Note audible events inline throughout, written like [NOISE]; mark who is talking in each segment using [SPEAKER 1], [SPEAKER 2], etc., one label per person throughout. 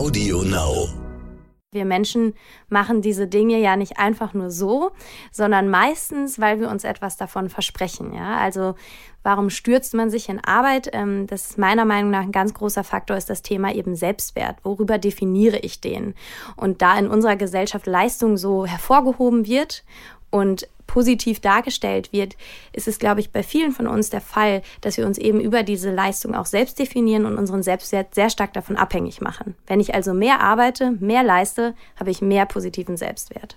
[SPEAKER 1] Audio Now.
[SPEAKER 2] Wir Menschen machen diese Dinge ja nicht einfach nur so, sondern meistens, weil wir uns etwas davon versprechen. Ja? Also warum stürzt man sich in Arbeit? Ähm, das ist meiner Meinung nach ein ganz großer Faktor, ist das Thema eben Selbstwert. Worüber definiere ich den? Und da in unserer Gesellschaft Leistung so hervorgehoben wird und positiv dargestellt wird, ist es, glaube ich, bei vielen von uns der Fall, dass wir uns eben über diese Leistung auch selbst definieren und unseren Selbstwert sehr stark davon abhängig machen. Wenn ich also mehr arbeite, mehr leiste, habe ich mehr positiven Selbstwert.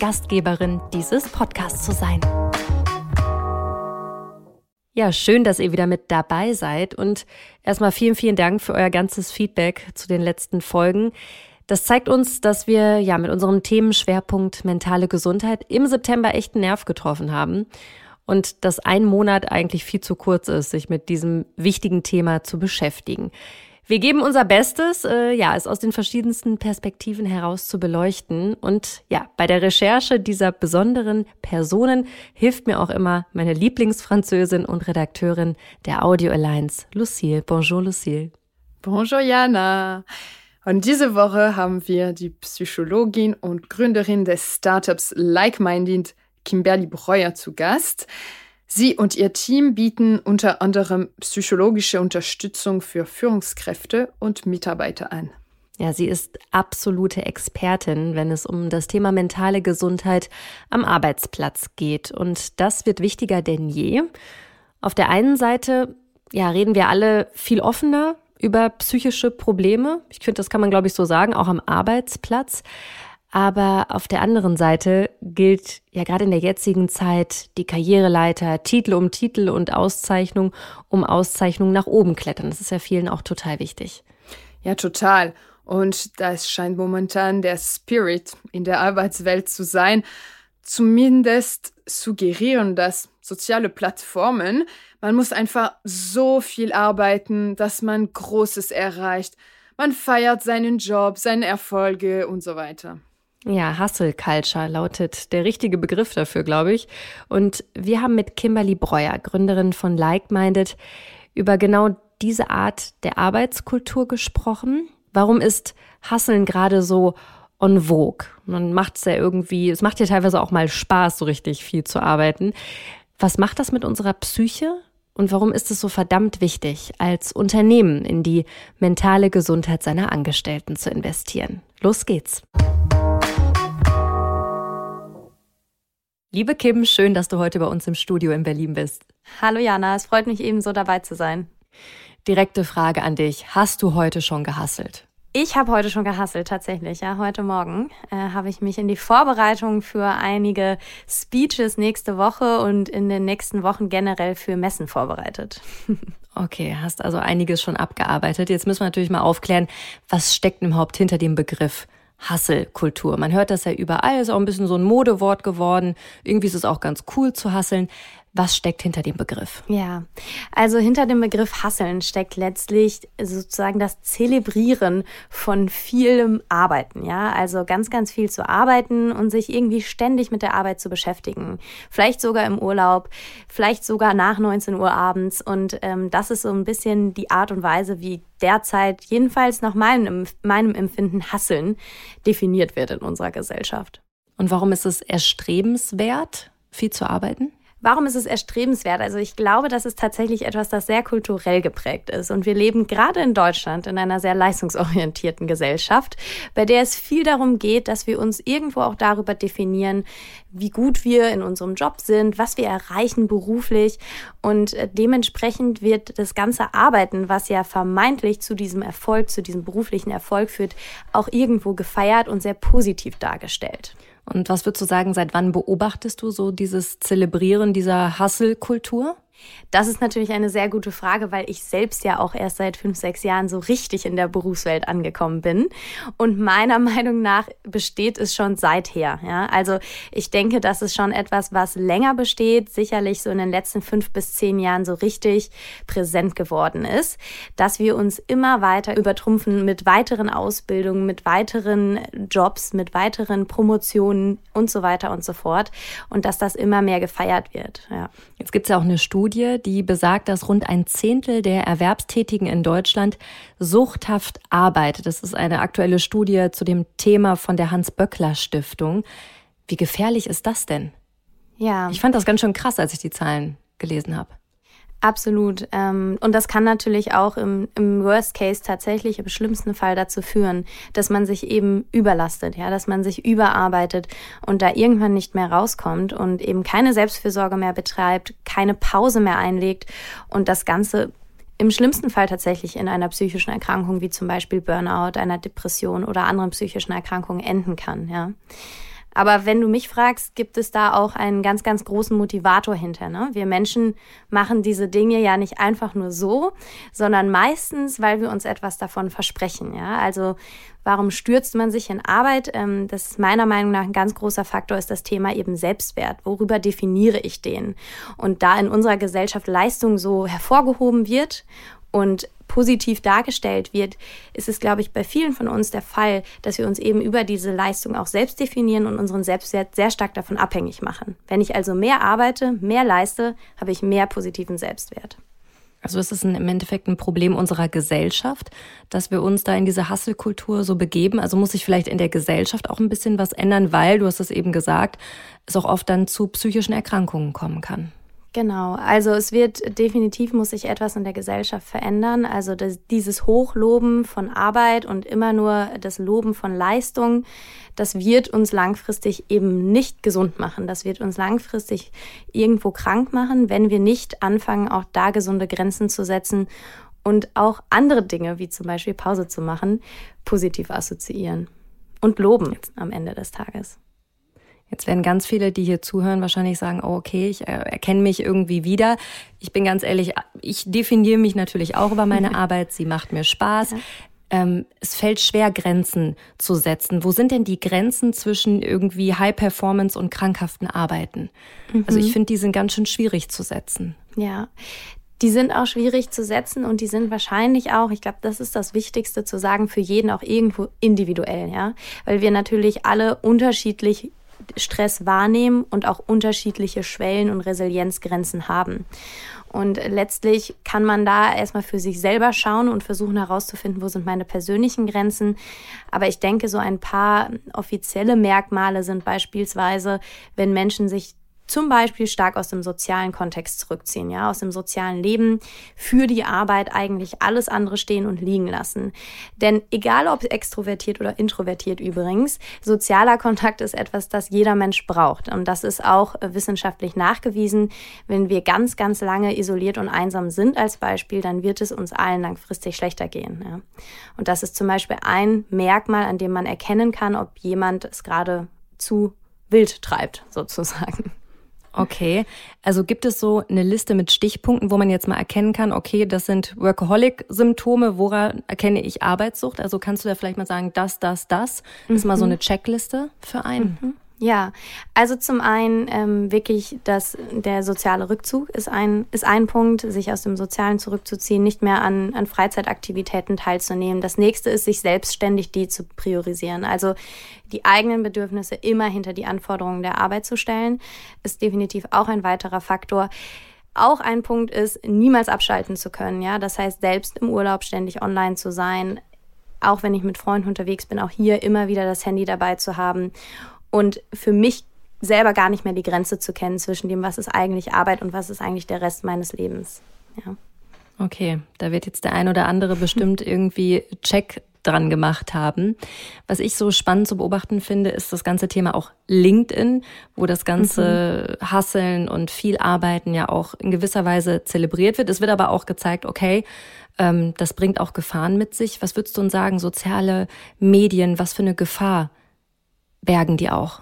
[SPEAKER 3] Gastgeberin dieses Podcasts zu sein. Ja, schön, dass ihr wieder mit dabei seid und erstmal vielen, vielen Dank für euer ganzes Feedback zu den letzten Folgen. Das zeigt uns, dass wir ja mit unserem Themenschwerpunkt mentale Gesundheit im September echt einen Nerv getroffen haben und dass ein Monat eigentlich viel zu kurz ist, sich mit diesem wichtigen Thema zu beschäftigen. Wir geben unser Bestes, äh, ja, es aus den verschiedensten Perspektiven heraus zu beleuchten. Und ja, bei der Recherche dieser besonderen Personen hilft mir auch immer meine Lieblingsfranzösin und Redakteurin der Audio Alliance, Lucille. Bonjour, Lucille.
[SPEAKER 4] Bonjour, Jana. Und diese Woche haben wir die Psychologin und Gründerin des Startups Like Minded, Kimberly Breuer, zu Gast. Sie und ihr Team bieten unter anderem psychologische Unterstützung für Führungskräfte und Mitarbeiter an.
[SPEAKER 3] Ja, sie ist absolute Expertin, wenn es um das Thema mentale Gesundheit am Arbeitsplatz geht. Und das wird wichtiger denn je. Auf der einen Seite, ja, reden wir alle viel offener über psychische Probleme. Ich finde, das kann man, glaube ich, so sagen, auch am Arbeitsplatz. Aber auf der anderen Seite gilt ja gerade in der jetzigen Zeit die Karriereleiter, Titel um Titel und Auszeichnung um Auszeichnung nach oben klettern. Das ist ja vielen auch total wichtig.
[SPEAKER 4] Ja, total. Und das scheint momentan der Spirit in der Arbeitswelt zu sein. Zumindest suggerieren das soziale Plattformen. Man muss einfach so viel arbeiten, dass man Großes erreicht. Man feiert seinen Job, seine Erfolge und so weiter.
[SPEAKER 3] Ja, Hustle Culture lautet der richtige Begriff dafür, glaube ich. Und wir haben mit Kimberly Breuer, Gründerin von Like Minded, über genau diese Art der Arbeitskultur gesprochen. Warum ist Hustlen gerade so on vogue? Man macht es ja irgendwie, es macht ja teilweise auch mal Spaß, so richtig viel zu arbeiten. Was macht das mit unserer Psyche? Und warum ist es so verdammt wichtig, als Unternehmen in die mentale Gesundheit seiner Angestellten zu investieren? Los geht's. Liebe Kim, schön, dass du heute bei uns im Studio in Berlin bist.
[SPEAKER 2] Hallo Jana, es freut mich ebenso dabei zu sein.
[SPEAKER 3] Direkte Frage an dich. Hast du heute schon gehasselt?
[SPEAKER 2] Ich habe heute schon gehasselt, tatsächlich. Ja, heute Morgen äh, habe ich mich in die Vorbereitung für einige Speeches nächste Woche und in den nächsten Wochen generell für Messen vorbereitet. [LAUGHS]
[SPEAKER 3] Okay, hast also einiges schon abgearbeitet. Jetzt müssen wir natürlich mal aufklären, was steckt überhaupt hinter dem Begriff Hasselkultur. Man hört das ja überall, ist auch ein bisschen so ein Modewort geworden. Irgendwie ist es auch ganz cool zu hasseln. Was steckt hinter dem Begriff?
[SPEAKER 2] Ja, also hinter dem Begriff Hasseln steckt letztlich sozusagen das Zelebrieren von vielem Arbeiten. Ja, also ganz, ganz viel zu arbeiten und sich irgendwie ständig mit der Arbeit zu beschäftigen. Vielleicht sogar im Urlaub, vielleicht sogar nach 19 Uhr abends. Und ähm, das ist so ein bisschen die Art und Weise, wie derzeit, jedenfalls nach meinem, meinem Empfinden, Hasseln definiert wird in unserer Gesellschaft.
[SPEAKER 3] Und warum ist es erstrebenswert, viel zu arbeiten?
[SPEAKER 2] Warum ist es erstrebenswert? Also ich glaube, das ist tatsächlich etwas, das sehr kulturell geprägt ist. Und wir leben gerade in Deutschland in einer sehr leistungsorientierten Gesellschaft, bei der es viel darum geht, dass wir uns irgendwo auch darüber definieren, wie gut wir in unserem Job sind, was wir erreichen beruflich. Und äh, dementsprechend wird das ganze Arbeiten, was ja vermeintlich zu diesem Erfolg, zu diesem beruflichen Erfolg führt, auch irgendwo gefeiert und sehr positiv dargestellt.
[SPEAKER 3] Und was würdest du sagen, seit wann beobachtest du so dieses Zelebrieren dieser Hustle-Kultur?
[SPEAKER 2] Das ist natürlich eine sehr gute Frage, weil ich selbst ja auch erst seit fünf, sechs Jahren so richtig in der Berufswelt angekommen bin. Und meiner [LAUGHS] Meinung nach besteht es schon seither. Ja? Also ich denke, das ist schon etwas, was länger besteht, sicherlich so in den letzten fünf bis zehn Jahren so richtig präsent geworden ist, dass wir uns immer weiter übertrumpfen mit weiteren Ausbildungen, mit weiteren Jobs, mit weiteren Promotionen und so weiter und so fort. Und dass das immer mehr gefeiert wird. Ja.
[SPEAKER 3] Jetzt gibt es ja auch eine Studie, die besagt, dass rund ein Zehntel der Erwerbstätigen in Deutschland suchthaft arbeitet. Das ist eine aktuelle Studie zu dem Thema von der Hans-Böckler-Stiftung. Wie gefährlich ist das denn?
[SPEAKER 2] Ja.
[SPEAKER 3] Ich fand das ganz schön krass, als ich die Zahlen gelesen habe.
[SPEAKER 2] Absolut. Ähm, und das kann natürlich auch im, im Worst Case tatsächlich im schlimmsten Fall dazu führen, dass man sich eben überlastet, ja, dass man sich überarbeitet und da irgendwann nicht mehr rauskommt und eben keine Selbstfürsorge mehr betreibt, keine Pause mehr einlegt und das Ganze im schlimmsten Fall tatsächlich in einer psychischen Erkrankung wie zum Beispiel Burnout, einer Depression oder anderen psychischen Erkrankungen enden kann, ja. Aber wenn du mich fragst, gibt es da auch einen ganz, ganz großen Motivator hinter. Ne? Wir Menschen machen diese Dinge ja nicht einfach nur so, sondern meistens, weil wir uns etwas davon versprechen. Ja? Also warum stürzt man sich in Arbeit? Ähm, das ist meiner Meinung nach ein ganz großer Faktor, ist das Thema eben Selbstwert. Worüber definiere ich den? Und da in unserer Gesellschaft Leistung so hervorgehoben wird und positiv dargestellt wird, ist es, glaube ich, bei vielen von uns der Fall, dass wir uns eben über diese Leistung auch selbst definieren und unseren Selbstwert sehr stark davon abhängig machen. Wenn ich also mehr arbeite, mehr leiste, habe ich mehr positiven Selbstwert.
[SPEAKER 3] Also ist es im Endeffekt ein Problem unserer Gesellschaft, dass wir uns da in diese Hasselkultur so begeben? Also muss sich vielleicht in der Gesellschaft auch ein bisschen was ändern, weil, du hast es eben gesagt, es auch oft dann zu psychischen Erkrankungen kommen kann.
[SPEAKER 2] Genau, also es wird definitiv muss sich etwas in der Gesellschaft verändern. Also das, dieses Hochloben von Arbeit und immer nur das Loben von Leistung, das wird uns langfristig eben nicht gesund machen. Das wird uns langfristig irgendwo krank machen, wenn wir nicht anfangen, auch da gesunde Grenzen zu setzen und auch andere Dinge, wie zum Beispiel Pause zu machen, positiv assoziieren und loben am Ende des Tages.
[SPEAKER 3] Jetzt werden ganz viele, die hier zuhören, wahrscheinlich sagen, oh, okay, ich äh, erkenne mich irgendwie wieder. Ich bin ganz ehrlich, ich definiere mich natürlich auch über meine [LAUGHS] Arbeit. Sie macht mir Spaß. Ja. Ähm, es fällt schwer, Grenzen zu setzen. Wo sind denn die Grenzen zwischen irgendwie High Performance und krankhaften Arbeiten? Mhm. Also ich mhm. finde, die sind ganz schön schwierig zu setzen.
[SPEAKER 2] Ja, die sind auch schwierig zu setzen und die sind wahrscheinlich auch, ich glaube, das ist das Wichtigste zu sagen, für jeden auch irgendwo individuell, ja. Weil wir natürlich alle unterschiedlich Stress wahrnehmen und auch unterschiedliche Schwellen und Resilienzgrenzen haben. Und letztlich kann man da erstmal für sich selber schauen und versuchen herauszufinden, wo sind meine persönlichen Grenzen. Aber ich denke, so ein paar offizielle Merkmale sind beispielsweise, wenn Menschen sich zum Beispiel stark aus dem sozialen Kontext zurückziehen, ja, aus dem sozialen Leben für die Arbeit eigentlich alles andere stehen und liegen lassen. Denn egal ob extrovertiert oder introvertiert übrigens, sozialer Kontakt ist etwas, das jeder Mensch braucht. Und das ist auch wissenschaftlich nachgewiesen. Wenn wir ganz, ganz lange isoliert und einsam sind als Beispiel, dann wird es uns allen langfristig schlechter gehen. Ja. Und das ist zum Beispiel ein Merkmal, an dem man erkennen kann, ob jemand es gerade zu wild treibt, [LAUGHS] sozusagen.
[SPEAKER 3] Okay, also gibt es so eine Liste mit Stichpunkten, wo man jetzt mal erkennen kann, okay, das sind Workaholic-Symptome, woran erkenne ich Arbeitssucht? Also kannst du da vielleicht mal sagen, das, das, das? Das ist mal so mhm. eine Checkliste für einen. Mhm.
[SPEAKER 2] Ja, also zum einen ähm, wirklich, dass der soziale Rückzug ist ein, ist ein Punkt, sich aus dem Sozialen zurückzuziehen, nicht mehr an, an Freizeitaktivitäten teilzunehmen. Das nächste ist, sich selbstständig die zu priorisieren. Also die eigenen Bedürfnisse immer hinter die Anforderungen der Arbeit zu stellen, ist definitiv auch ein weiterer Faktor. Auch ein Punkt ist, niemals abschalten zu können. Ja, das heißt, selbst im Urlaub ständig online zu sein, auch wenn ich mit Freunden unterwegs bin, auch hier immer wieder das Handy dabei zu haben und für mich selber gar nicht mehr die Grenze zu kennen zwischen dem, was ist eigentlich Arbeit und was ist eigentlich der Rest meines Lebens. Ja.
[SPEAKER 3] Okay, da wird jetzt der ein oder andere bestimmt [LAUGHS] irgendwie Check dran gemacht haben. Was ich so spannend zu beobachten finde, ist das ganze Thema auch LinkedIn, wo das ganze mhm. Hasseln und viel Arbeiten ja auch in gewisser Weise zelebriert wird. Es wird aber auch gezeigt, okay, ähm, das bringt auch Gefahren mit sich. Was würdest du uns sagen, soziale Medien, was für eine Gefahr bergen die auch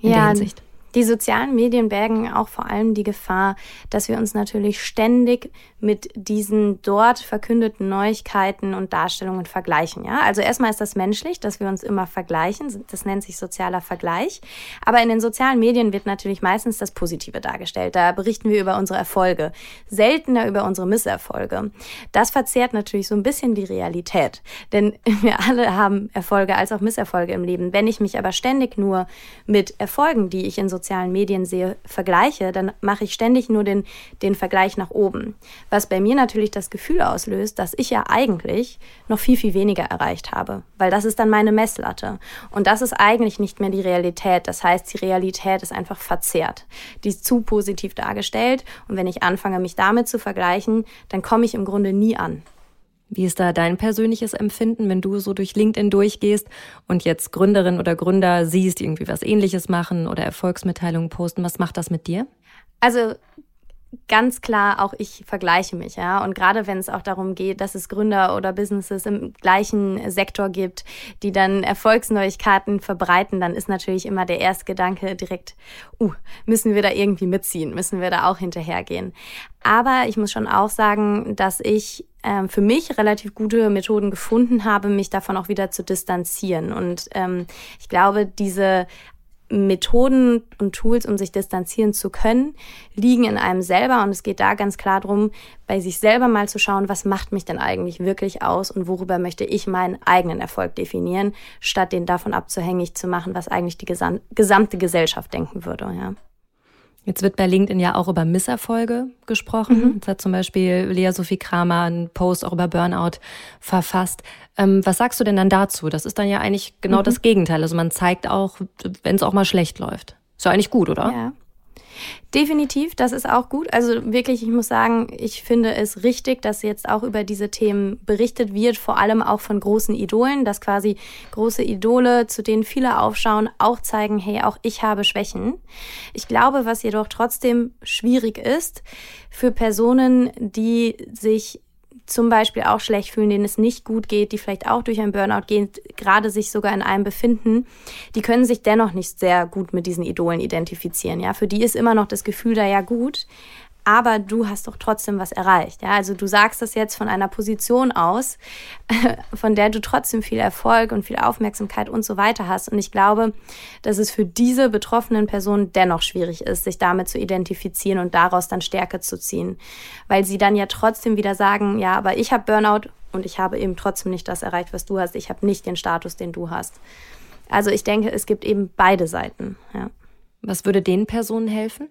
[SPEAKER 3] in
[SPEAKER 2] ja,
[SPEAKER 3] der Hinsicht.
[SPEAKER 2] Die sozialen Medien bergen auch vor allem die Gefahr, dass wir uns natürlich ständig mit diesen dort verkündeten Neuigkeiten und Darstellungen vergleichen. Ja, also erstmal ist das menschlich, dass wir uns immer vergleichen. Das nennt sich sozialer Vergleich. Aber in den sozialen Medien wird natürlich meistens das Positive dargestellt. Da berichten wir über unsere Erfolge, seltener über unsere Misserfolge. Das verzerrt natürlich so ein bisschen die Realität, denn [LAUGHS] wir alle haben Erfolge als auch Misserfolge im Leben. Wenn ich mich aber ständig nur mit Erfolgen, die ich in sozialen Medien sehe, vergleiche, dann mache ich ständig nur den, den Vergleich nach oben. Was bei mir natürlich das Gefühl auslöst, dass ich ja eigentlich noch viel, viel weniger erreicht habe, weil das ist dann meine Messlatte. Und das ist eigentlich nicht mehr die Realität. Das heißt, die Realität ist einfach verzerrt. Die ist zu positiv dargestellt. Und wenn ich anfange, mich damit zu vergleichen, dann komme ich im Grunde nie an.
[SPEAKER 3] Wie ist da dein persönliches Empfinden, wenn du so durch LinkedIn durchgehst und jetzt Gründerin oder Gründer siehst, irgendwie was ähnliches machen oder Erfolgsmitteilungen posten? Was macht das mit dir?
[SPEAKER 2] Also ganz klar auch ich vergleiche mich, ja. Und gerade wenn es auch darum geht, dass es Gründer oder Businesses im gleichen Sektor gibt, die dann Erfolgsneuigkeiten verbreiten, dann ist natürlich immer der erste Gedanke direkt, uh, müssen wir da irgendwie mitziehen, müssen wir da auch hinterhergehen. Aber ich muss schon auch sagen, dass ich ähm, für mich relativ gute Methoden gefunden habe, mich davon auch wieder zu distanzieren. Und ähm, ich glaube, diese Methoden und Tools, um sich distanzieren zu können, liegen in einem selber. Und es geht da ganz klar darum, bei sich selber mal zu schauen, was macht mich denn eigentlich wirklich aus und worüber möchte ich meinen eigenen Erfolg definieren, statt den davon abzuhängig zu machen, was eigentlich die gesamte Gesellschaft denken würde. Ja.
[SPEAKER 3] Jetzt wird bei LinkedIn ja auch über Misserfolge gesprochen. Mhm. Jetzt hat zum Beispiel Lea Sophie Kramer einen Post auch über Burnout verfasst. Ähm, was sagst du denn dann dazu? Das ist dann ja eigentlich genau mhm. das Gegenteil. Also man zeigt auch, wenn es auch mal schlecht läuft. Ist ja eigentlich gut, oder?
[SPEAKER 2] Ja. Definitiv, das ist auch gut. Also wirklich, ich muss sagen, ich finde es richtig, dass jetzt auch über diese Themen berichtet wird, vor allem auch von großen Idolen, dass quasi große Idole, zu denen viele aufschauen, auch zeigen, hey, auch ich habe Schwächen. Ich glaube, was jedoch trotzdem schwierig ist für Personen, die sich zum Beispiel auch schlecht fühlen, denen es nicht gut geht, die vielleicht auch durch ein Burnout gehen, gerade sich sogar in einem befinden, die können sich dennoch nicht sehr gut mit diesen Idolen identifizieren. Ja, für die ist immer noch das Gefühl da ja gut, aber du hast doch trotzdem was erreicht. Ja, also du sagst das jetzt von einer Position aus, [LAUGHS] von der du trotzdem viel Erfolg und viel Aufmerksamkeit und so weiter hast. Und ich glaube, dass es für diese betroffenen Personen dennoch schwierig ist, sich damit zu identifizieren und daraus dann Stärke zu ziehen, weil sie dann ja trotzdem wieder sagen, ja, aber ich habe Burnout und ich habe eben trotzdem nicht das erreicht, was du hast. Ich habe nicht den Status, den du hast. Also ich denke, es gibt eben beide Seiten. Ja.
[SPEAKER 3] Was würde den Personen helfen?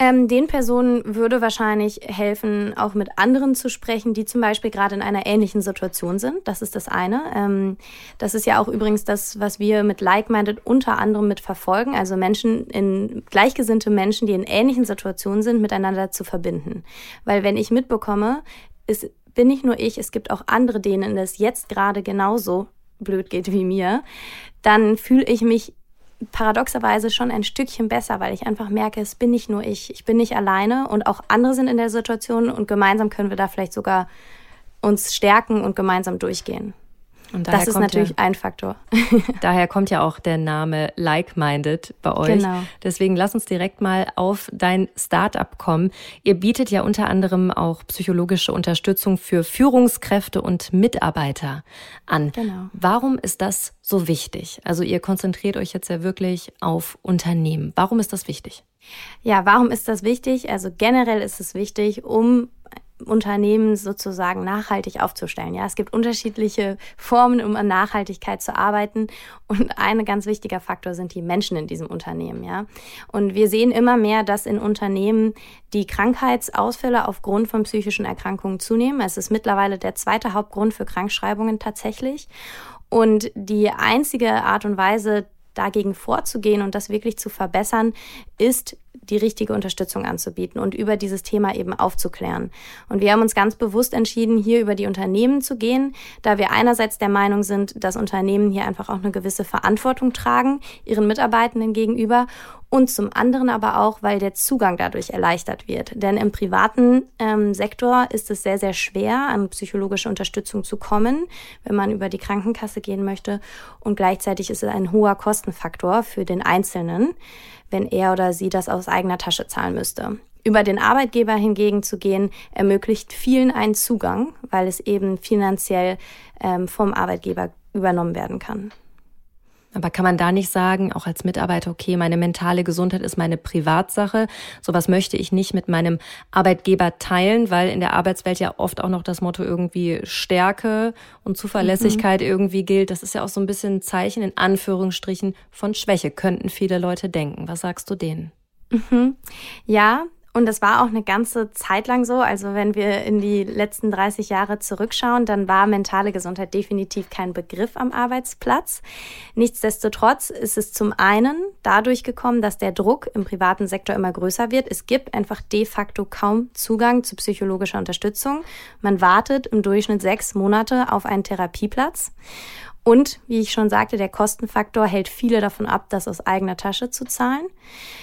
[SPEAKER 2] Ähm, den Personen würde wahrscheinlich helfen, auch mit anderen zu sprechen, die zum Beispiel gerade in einer ähnlichen Situation sind. Das ist das eine. Ähm, das ist ja auch übrigens das, was wir mit Like-Minded unter anderem mit verfolgen. Also Menschen in gleichgesinnte Menschen, die in ähnlichen Situationen sind, miteinander zu verbinden. Weil wenn ich mitbekomme, es bin nicht nur ich, es gibt auch andere, denen es jetzt gerade genauso blöd geht wie mir, dann fühle ich mich paradoxerweise schon ein Stückchen besser, weil ich einfach merke, es bin nicht nur ich, ich bin nicht alleine und auch andere sind in der Situation und gemeinsam können wir da vielleicht sogar uns stärken und gemeinsam durchgehen. Und das ist natürlich ja, ein Faktor. [LAUGHS]
[SPEAKER 3] daher kommt ja auch der Name Like-Minded bei euch. Genau. Deswegen lass uns direkt mal auf dein Startup kommen. Ihr bietet ja unter anderem auch psychologische Unterstützung für Führungskräfte und Mitarbeiter an. Genau. Warum ist das so wichtig? Also ihr konzentriert euch jetzt ja wirklich auf Unternehmen. Warum ist das wichtig?
[SPEAKER 2] Ja, warum ist das wichtig? Also generell ist es wichtig, um Unternehmen sozusagen nachhaltig aufzustellen. Ja, es gibt unterschiedliche Formen, um an Nachhaltigkeit zu arbeiten. Und ein ganz wichtiger Faktor sind die Menschen in diesem Unternehmen. Ja, und wir sehen immer mehr, dass in Unternehmen die Krankheitsausfälle aufgrund von psychischen Erkrankungen zunehmen. Es ist mittlerweile der zweite Hauptgrund für Krankschreibungen tatsächlich. Und die einzige Art und Weise, dagegen vorzugehen und das wirklich zu verbessern, ist die richtige Unterstützung anzubieten und über dieses Thema eben aufzuklären. Und wir haben uns ganz bewusst entschieden, hier über die Unternehmen zu gehen, da wir einerseits der Meinung sind, dass Unternehmen hier einfach auch eine gewisse Verantwortung tragen, ihren Mitarbeitenden gegenüber und zum anderen aber auch, weil der Zugang dadurch erleichtert wird. Denn im privaten ähm, Sektor ist es sehr, sehr schwer, an psychologische Unterstützung zu kommen, wenn man über die Krankenkasse gehen möchte. Und gleichzeitig ist es ein hoher Kostenfaktor für den Einzelnen wenn er oder sie das aus eigener Tasche zahlen müsste. Über den Arbeitgeber hingegen zu gehen, ermöglicht vielen einen Zugang, weil es eben finanziell ähm, vom Arbeitgeber übernommen werden kann.
[SPEAKER 3] Aber kann man da nicht sagen, auch als Mitarbeiter, okay, meine mentale Gesundheit ist meine Privatsache. Sowas möchte ich nicht mit meinem Arbeitgeber teilen, weil in der Arbeitswelt ja oft auch noch das Motto irgendwie Stärke und Zuverlässigkeit mhm. irgendwie gilt. Das ist ja auch so ein bisschen ein Zeichen in Anführungsstrichen von Schwäche, könnten viele Leute denken. Was sagst du denen?
[SPEAKER 2] Mhm. Ja, und das war auch eine ganze Zeit lang so. Also wenn wir in die letzten 30 Jahre zurückschauen, dann war mentale Gesundheit definitiv kein Begriff am Arbeitsplatz. Nichtsdestotrotz ist es zum einen dadurch gekommen, dass der Druck im privaten Sektor immer größer wird. Es gibt einfach de facto kaum Zugang zu psychologischer Unterstützung. Man wartet im Durchschnitt sechs Monate auf einen Therapieplatz. Und, wie ich schon sagte, der Kostenfaktor hält viele davon ab, das aus eigener Tasche zu zahlen.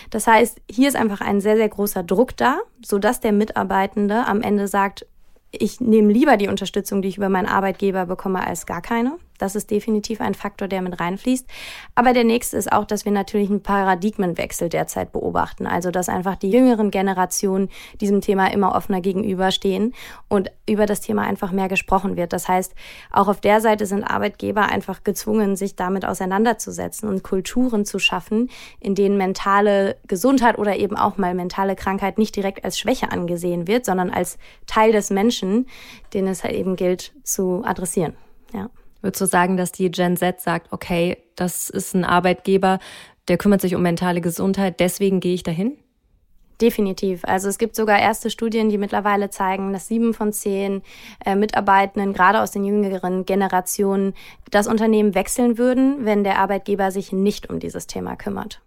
[SPEAKER 2] Das heißt, hier ist einfach ein sehr, sehr großer Druck da, sodass der Mitarbeitende am Ende sagt, ich nehme lieber die Unterstützung, die ich über meinen Arbeitgeber bekomme, als gar keine. Das ist definitiv ein Faktor, der mit reinfließt. Aber der nächste ist auch, dass wir natürlich einen Paradigmenwechsel derzeit beobachten. Also, dass einfach die jüngeren Generationen diesem Thema immer offener gegenüberstehen und über das Thema einfach mehr gesprochen wird. Das heißt, auch auf der Seite sind Arbeitgeber einfach gezwungen, sich damit auseinanderzusetzen und Kulturen zu schaffen, in denen mentale Gesundheit oder eben auch mal mentale Krankheit nicht direkt als Schwäche angesehen wird, sondern als Teil des Menschen, den es halt eben gilt zu adressieren. Ja.
[SPEAKER 3] Würdest du sagen, dass die Gen Z sagt, okay, das ist ein Arbeitgeber, der kümmert sich um mentale Gesundheit, deswegen gehe ich dahin?
[SPEAKER 2] Definitiv. Also es gibt sogar erste Studien, die mittlerweile zeigen, dass sieben von zehn äh, Mitarbeitenden, gerade aus den jüngeren Generationen, das Unternehmen wechseln würden, wenn der Arbeitgeber sich nicht um dieses Thema kümmert.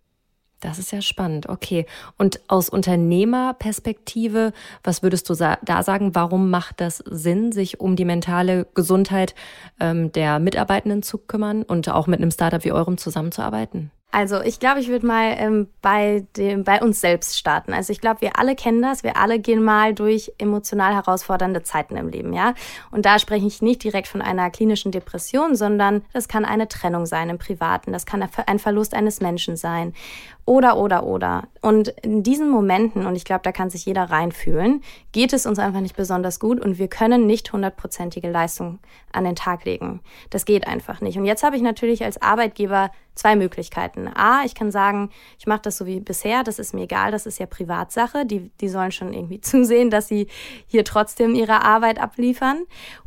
[SPEAKER 3] Das ist ja spannend. Okay. Und aus Unternehmerperspektive, was würdest du da sagen? Warum macht das Sinn, sich um die mentale Gesundheit ähm, der Mitarbeitenden zu kümmern und auch mit einem Startup wie eurem zusammenzuarbeiten?
[SPEAKER 2] Also ich glaube, ich würde mal ähm, bei, dem, bei uns selbst starten. Also ich glaube, wir alle kennen das. Wir alle gehen mal durch emotional herausfordernde Zeiten im Leben, ja. Und da spreche ich nicht direkt von einer klinischen Depression, sondern das kann eine Trennung sein im Privaten. Das kann ein Verlust eines Menschen sein. Oder, oder, oder. Und in diesen Momenten, und ich glaube, da kann sich jeder reinfühlen, geht es uns einfach nicht besonders gut und wir können nicht hundertprozentige Leistung an den Tag legen. Das geht einfach nicht. Und jetzt habe ich natürlich als Arbeitgeber zwei Möglichkeiten. A, ich kann sagen, ich mache das so wie bisher, das ist mir egal, das ist ja Privatsache. Die, die sollen schon irgendwie [LAUGHS] zusehen, dass sie hier trotzdem ihre Arbeit abliefern.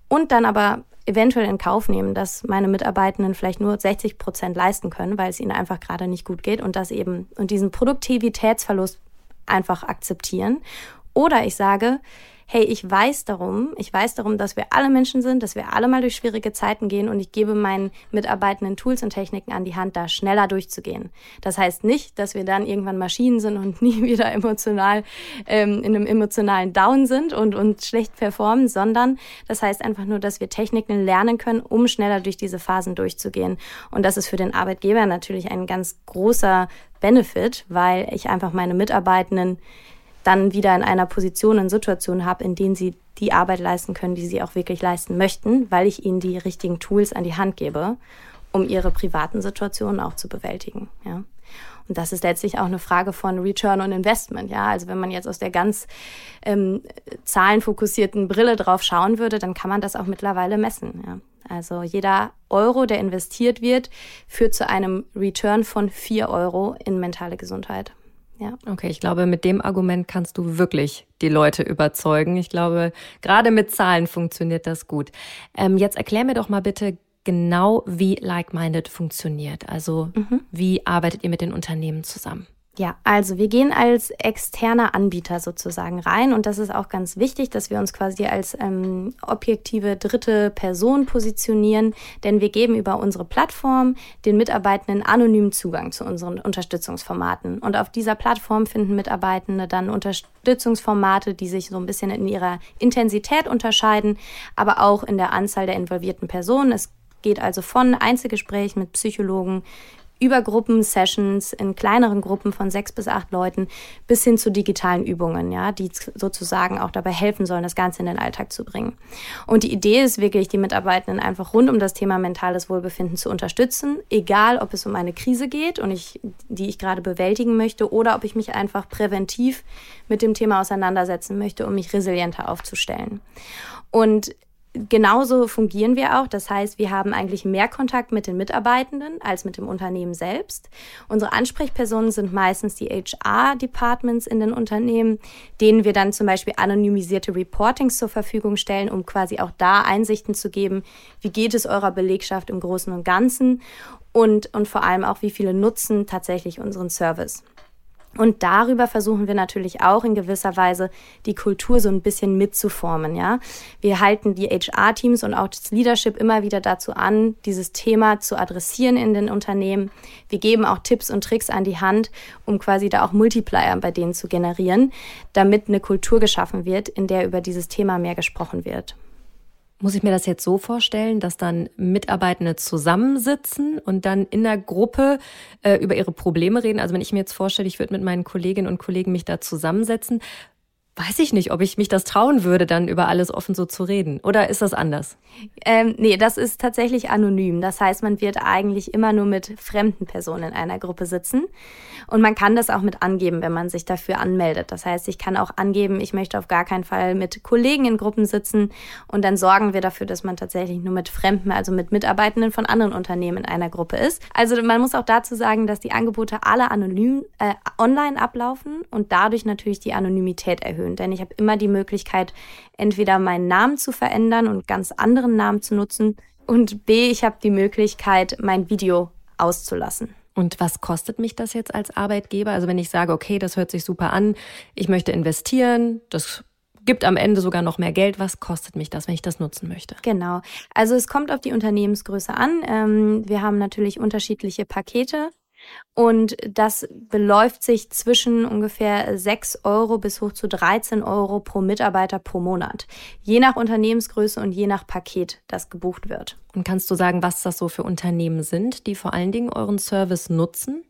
[SPEAKER 2] Und dann aber eventuell in Kauf nehmen, dass meine Mitarbeitenden vielleicht nur 60 Prozent leisten können, weil es ihnen einfach gerade nicht gut geht und das eben und diesen Produktivitätsverlust einfach akzeptieren. Oder ich sage, hey, ich weiß darum, ich weiß darum, dass wir alle Menschen sind, dass wir alle mal durch schwierige Zeiten gehen und ich gebe meinen Mitarbeitenden Tools und Techniken an die Hand, da schneller durchzugehen. Das heißt nicht, dass wir dann irgendwann Maschinen sind und [LAUGHS] nie wieder emotional ähm, in einem emotionalen Down sind und, und schlecht performen, sondern das heißt einfach nur, dass wir Techniken lernen können, um schneller durch diese Phasen durchzugehen. Und das ist für den Arbeitgeber natürlich ein ganz großer Benefit, weil ich einfach meine Mitarbeitenden dann wieder in einer Position und Situation habe, in denen sie die Arbeit leisten können, die sie auch wirklich leisten möchten, weil ich ihnen die richtigen Tools an die Hand gebe, um ihre privaten Situationen auch zu bewältigen. Ja. Und das ist letztlich auch eine Frage von Return on Investment. Ja, also wenn man jetzt aus der ganz ähm, zahlenfokussierten Brille drauf schauen würde, dann kann man das auch mittlerweile messen. Ja. Also jeder Euro, der investiert wird, führt zu einem Return von vier Euro in mentale Gesundheit.
[SPEAKER 3] Ja. Okay, ich glaube, mit dem Argument kannst du wirklich die Leute überzeugen. Ich glaube, gerade mit Zahlen funktioniert das gut. Ähm, jetzt erklär mir doch mal bitte genau, wie Like-Minded funktioniert. Also, mhm. wie arbeitet ihr mit den Unternehmen zusammen?
[SPEAKER 2] Ja, also wir gehen als externer Anbieter sozusagen rein und das ist auch ganz wichtig, dass wir uns quasi als ähm, objektive dritte Person positionieren, denn wir geben über unsere Plattform den Mitarbeitenden anonymen Zugang zu unseren Unterstützungsformaten. Und auf dieser Plattform finden Mitarbeitende dann Unterstützungsformate, die sich so ein bisschen in ihrer Intensität unterscheiden, aber auch in der Anzahl der involvierten Personen. Es geht also von Einzelgesprächen mit Psychologen über Gruppensessions in kleineren Gruppen von sechs bis acht Leuten bis hin zu digitalen Übungen, ja, die sozusagen auch dabei helfen sollen, das Ganze in den Alltag zu bringen. Und die Idee ist wirklich, die Mitarbeitenden einfach rund um das Thema mentales Wohlbefinden zu unterstützen, egal ob es um eine Krise geht und ich, die ich gerade bewältigen möchte oder ob ich mich einfach präventiv mit dem Thema auseinandersetzen möchte, um mich resilienter aufzustellen. Und genauso fungieren wir auch. Das heißt, wir haben eigentlich mehr Kontakt mit den Mitarbeitenden als mit dem Unternehmen selbst. Unsere Ansprechpersonen sind meistens die HR-Departments in den Unternehmen, denen wir dann zum Beispiel anonymisierte Reportings zur Verfügung stellen, um quasi auch da Einsichten zu geben, wie geht es eurer Belegschaft im Großen und Ganzen und, und vor allem auch, wie viele nutzen tatsächlich unseren Service. Und darüber versuchen wir natürlich auch in gewisser Weise die Kultur so ein bisschen mitzuformen, ja. Wir halten die HR-Teams und auch das Leadership immer wieder dazu an, dieses Thema zu adressieren in den Unternehmen. Wir geben auch Tipps und Tricks an die Hand, um quasi da auch Multiplier bei denen zu generieren, damit eine Kultur geschaffen wird, in der über dieses Thema mehr gesprochen wird.
[SPEAKER 3] Muss ich mir das jetzt so vorstellen, dass dann Mitarbeitende zusammensitzen und dann in der Gruppe äh, über ihre Probleme reden? Also wenn ich mir jetzt vorstelle, ich würde mit meinen Kolleginnen und Kollegen mich da zusammensetzen, weiß ich nicht, ob ich mich das trauen würde, dann über alles offen so zu reden. Oder ist das anders?
[SPEAKER 2] Ähm, nee, das ist tatsächlich anonym. Das heißt, man wird eigentlich immer nur mit fremden Personen in einer Gruppe sitzen. Und man kann das auch mit angeben, wenn man sich dafür anmeldet. Das heißt, ich kann auch angeben, ich möchte auf gar keinen Fall mit Kollegen in Gruppen sitzen. Und dann sorgen wir dafür, dass man tatsächlich nur mit Fremden, also mit Mitarbeitenden von anderen Unternehmen in einer Gruppe ist. Also man muss auch dazu sagen, dass die Angebote alle anonym äh, online ablaufen und dadurch natürlich die Anonymität erhöhen erhöhen, denn ich habe immer die Möglichkeit, entweder meinen Namen zu verändern und ganz anderen Namen zu nutzen und B, ich habe die Möglichkeit, mein Video auszulassen.
[SPEAKER 3] Und was kostet mich das jetzt als Arbeitgeber? Also wenn ich sage, okay, das hört sich super an, ich möchte investieren, das gibt am Ende sogar noch mehr Geld. Was kostet mich das, wenn ich das nutzen möchte?
[SPEAKER 2] Genau. Also es kommt auf die Unternehmensgröße an. Ähm, wir haben natürlich unterschiedliche Pakete. Und das beläuft sich zwischen ungefähr 6 Euro bis hoch zu 13 Euro pro Mitarbeiter pro Monat. Je nach Unternehmensgröße und je nach Paket, das gebucht wird.
[SPEAKER 3] Und kannst du sagen, was das so für Unternehmen sind, die vor allen Dingen euren Service nutzen?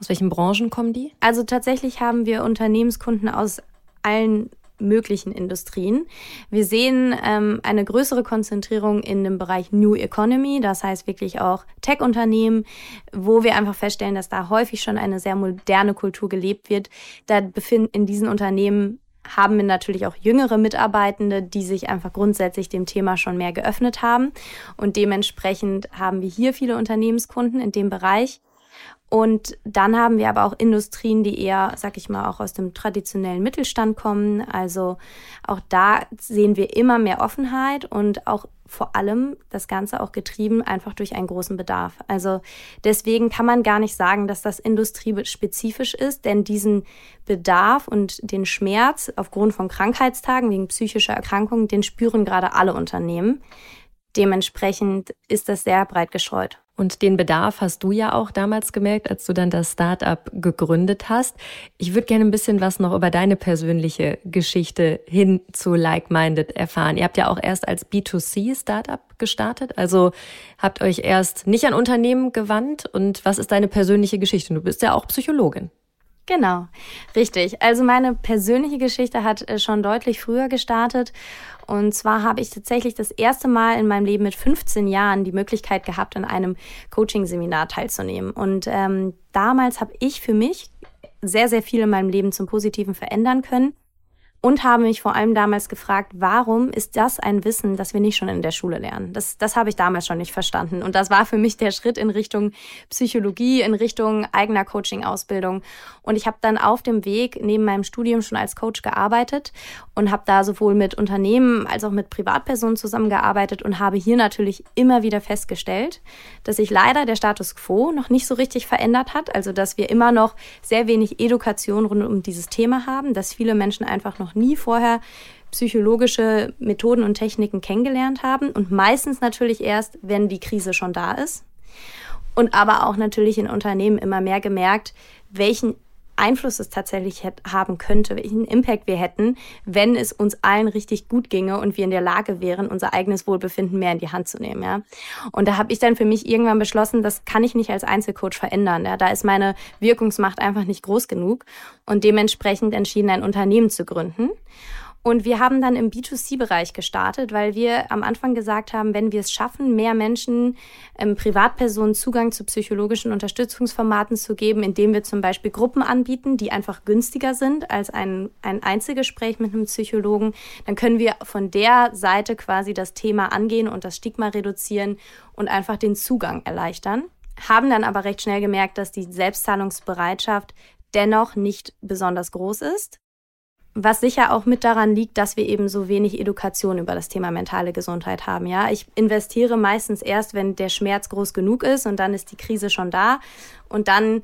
[SPEAKER 3] Aus welchen Branchen kommen die?
[SPEAKER 2] Also tatsächlich haben wir Unternehmenskunden aus allen möglichen Industrien. Wir sehen ähm, eine größere Konzentrierung in dem Bereich New Economy, das heißt wirklich auch Tech-Unternehmen, wo wir einfach feststellen, dass da häufig schon eine sehr moderne Kultur gelebt wird. Da befinden in diesen Unternehmen haben wir natürlich auch jüngere Mitarbeitende, die sich einfach grundsätzlich dem Thema schon mehr geöffnet haben. Und dementsprechend haben wir hier viele Unternehmenskunden in dem Bereich. Und dann haben wir aber auch Industrien, die eher, sag ich mal, auch aus dem traditionellen Mittelstand kommen. Also auch da sehen wir immer mehr Offenheit und auch vor allem das Ganze auch getrieben einfach durch einen großen Bedarf. Also deswegen kann man gar nicht sagen, dass das industriespezifisch ist, denn diesen Bedarf und den Schmerz aufgrund von Krankheitstagen wegen psychischer Erkrankungen, den spüren gerade alle Unternehmen. Dementsprechend ist das sehr breit gestreut.
[SPEAKER 3] Und den Bedarf hast du ja auch damals gemerkt, als du dann das Startup gegründet hast. Ich würde gerne ein bisschen was noch über deine persönliche Geschichte hin zu Like-Minded erfahren. Ihr habt ja auch erst als B2C-Startup gestartet, also habt euch erst nicht an Unternehmen gewandt. Und was ist deine persönliche Geschichte? Du bist ja auch Psychologin.
[SPEAKER 2] Genau, richtig. Also meine persönliche Geschichte hat äh, schon deutlich früher gestartet. Und zwar habe ich tatsächlich das erste Mal in meinem Leben mit 15 Jahren die Möglichkeit gehabt, an einem Coaching-Seminar teilzunehmen. Und ähm, damals habe ich für mich sehr, sehr viel in meinem Leben zum Positiven verändern können und habe mich vor allem damals gefragt, warum ist das ein Wissen, das wir nicht schon in der Schule lernen? Das, das habe ich damals schon nicht verstanden. Und das war für mich der Schritt in Richtung Psychologie, in Richtung eigener Coaching-Ausbildung. Und ich habe dann auf dem Weg neben meinem Studium schon als Coach gearbeitet und habe da sowohl mit Unternehmen als auch mit Privatpersonen zusammengearbeitet und habe hier natürlich immer wieder festgestellt, dass sich leider der Status quo noch nicht so richtig verändert hat. Also dass wir immer noch sehr wenig Education rund um dieses Thema haben, dass viele Menschen einfach noch noch nie vorher psychologische Methoden und Techniken kennengelernt haben und meistens natürlich erst, wenn die Krise schon da ist. Und aber auch natürlich in Unternehmen immer mehr gemerkt, welchen Einfluss es tatsächlich haben könnte, welchen Impact wir hätten, wenn es uns allen richtig gut ginge und wir in der Lage wären, unser eigenes Wohlbefinden mehr in die Hand zu nehmen. Ja? Und da habe ich dann für mich irgendwann beschlossen, das kann ich nicht als Einzelcoach verändern. Ja? Da ist meine Wirkungsmacht einfach nicht groß genug und dementsprechend entschieden, ein Unternehmen zu gründen. Und wir haben dann im B2C-Bereich gestartet, weil wir am Anfang gesagt haben, wenn wir es schaffen, mehr Menschen, ähm, Privatpersonen Zugang zu psychologischen Unterstützungsformaten zu geben, indem wir zum Beispiel Gruppen anbieten, die einfach günstiger sind als ein, ein Einzelgespräch mit einem Psychologen, dann können wir von der Seite quasi das Thema angehen und das Stigma reduzieren und einfach den Zugang erleichtern. Haben dann aber recht schnell gemerkt, dass die Selbstzahlungsbereitschaft dennoch nicht besonders groß ist was sicher auch mit daran liegt, dass wir eben so wenig Education über das Thema mentale Gesundheit haben. Ja, ich investiere meistens erst, wenn der Schmerz groß genug ist und dann ist die Krise schon da und dann